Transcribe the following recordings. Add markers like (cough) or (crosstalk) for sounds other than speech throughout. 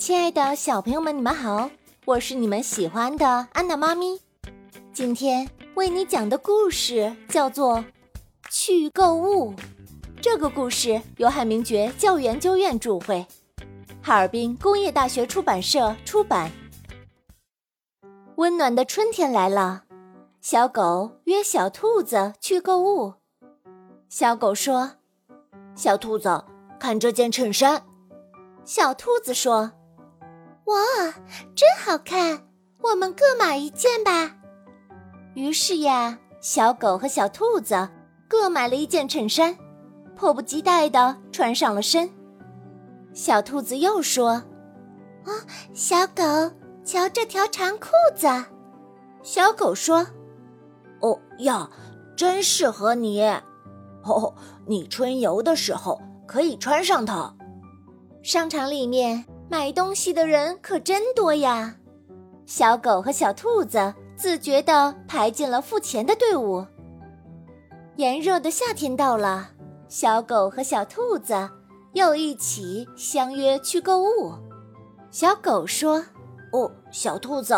亲爱的小朋友们，你们好，我是你们喜欢的安娜妈咪。今天为你讲的故事叫做《去购物》。这个故事由海明觉教育研究院著会，哈尔滨工业大学出版社出版。温暖的春天来了，小狗约小兔子去购物。小狗说：“小兔子，看这件衬衫。”小兔子说：“哇，真好看！我们各买一件吧。”于是呀，小狗和小兔子各买了一件衬衫，迫不及待地穿上了身。小兔子又说：“啊，小狗，瞧这条长裤子。”小狗说：“哦呀，真适合你！哦，你春游的时候可以穿上它。”商场里面买东西的人可真多呀！小狗和小兔子自觉地排进了付钱的队伍。炎热的夏天到了，小狗和小兔子又一起相约去购物。小狗说：“哦，小兔子，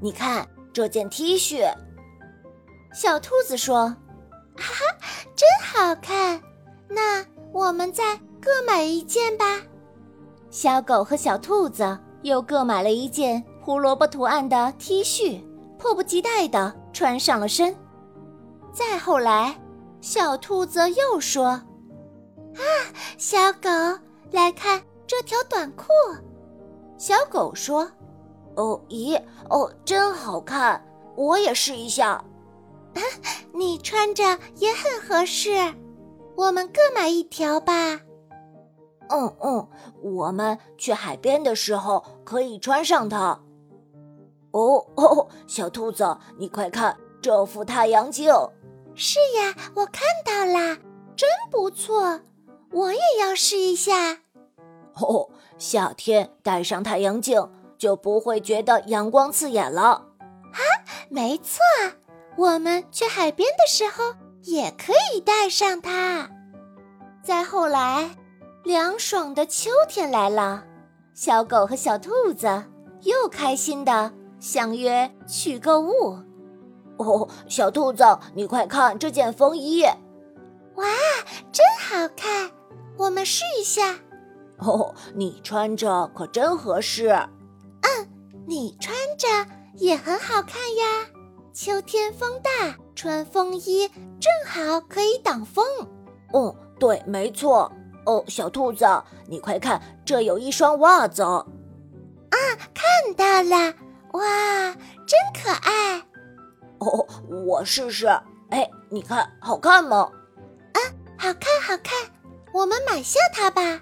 你看这件 T 恤。”小兔子说：“哈哈，真好看！那我们再各买一件吧。”小狗和小兔子又各买了一件胡萝卜图案的 T 恤，迫不及待地穿上了身。再后来，小兔子又说：“啊，小狗，来看这条短裤。”小狗说：“哦，咦，哦，真好看，我也试一下。啊 (laughs) 你穿着也很合适，我们各买一条吧。”嗯嗯，我们去海边的时候可以穿上它。哦哦，小兔子，你快看这副太阳镜。是呀，我看到啦，真不错，我也要试一下。哦，夏天戴上太阳镜就不会觉得阳光刺眼了。啊，没错，我们去海边的时候也可以戴上它。再后来。凉爽的秋天来了，小狗和小兔子又开心的相约去购物。哦，小兔子，你快看这件风衣！哇，真好看！我们试一下。哦，你穿着可真合适。嗯，你穿着也很好看呀。秋天风大，穿风衣正好可以挡风。嗯，对，没错。哦，小兔子，你快看，这有一双袜子。啊，看到了，哇，真可爱。哦，我试试。哎，你看，好看吗？啊，好看，好看。我们买下它吧。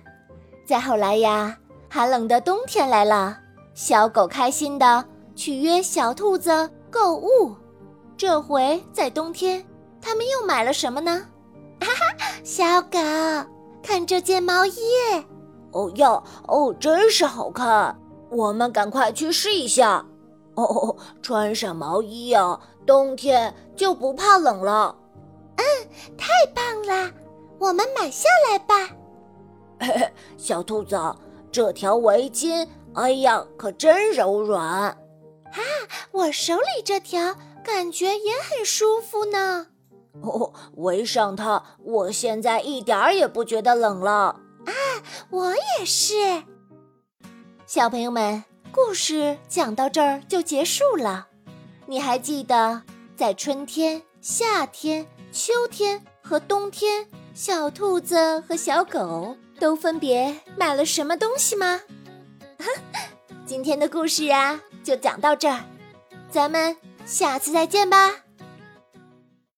再后来呀，寒冷的冬天来了，小狗开心的去约小兔子购物。这回在冬天，他们又买了什么呢？哈哈，小狗。看这件毛衣，哦哟，哦，真是好看！我们赶快去试一下。哦，穿上毛衣呀，冬天就不怕冷了。嗯，太棒了！我们买下来吧。嘿嘿，小兔子，这条围巾，哎呀，可真柔软。啊，我手里这条感觉也很舒服呢。哦，围上它，我现在一点儿也不觉得冷了。啊，我也是。小朋友们，故事讲到这儿就结束了。你还记得在春天、夏天、秋天和冬天，小兔子和小狗都分别买了什么东西吗？今天的故事啊，就讲到这儿，咱们下次再见吧。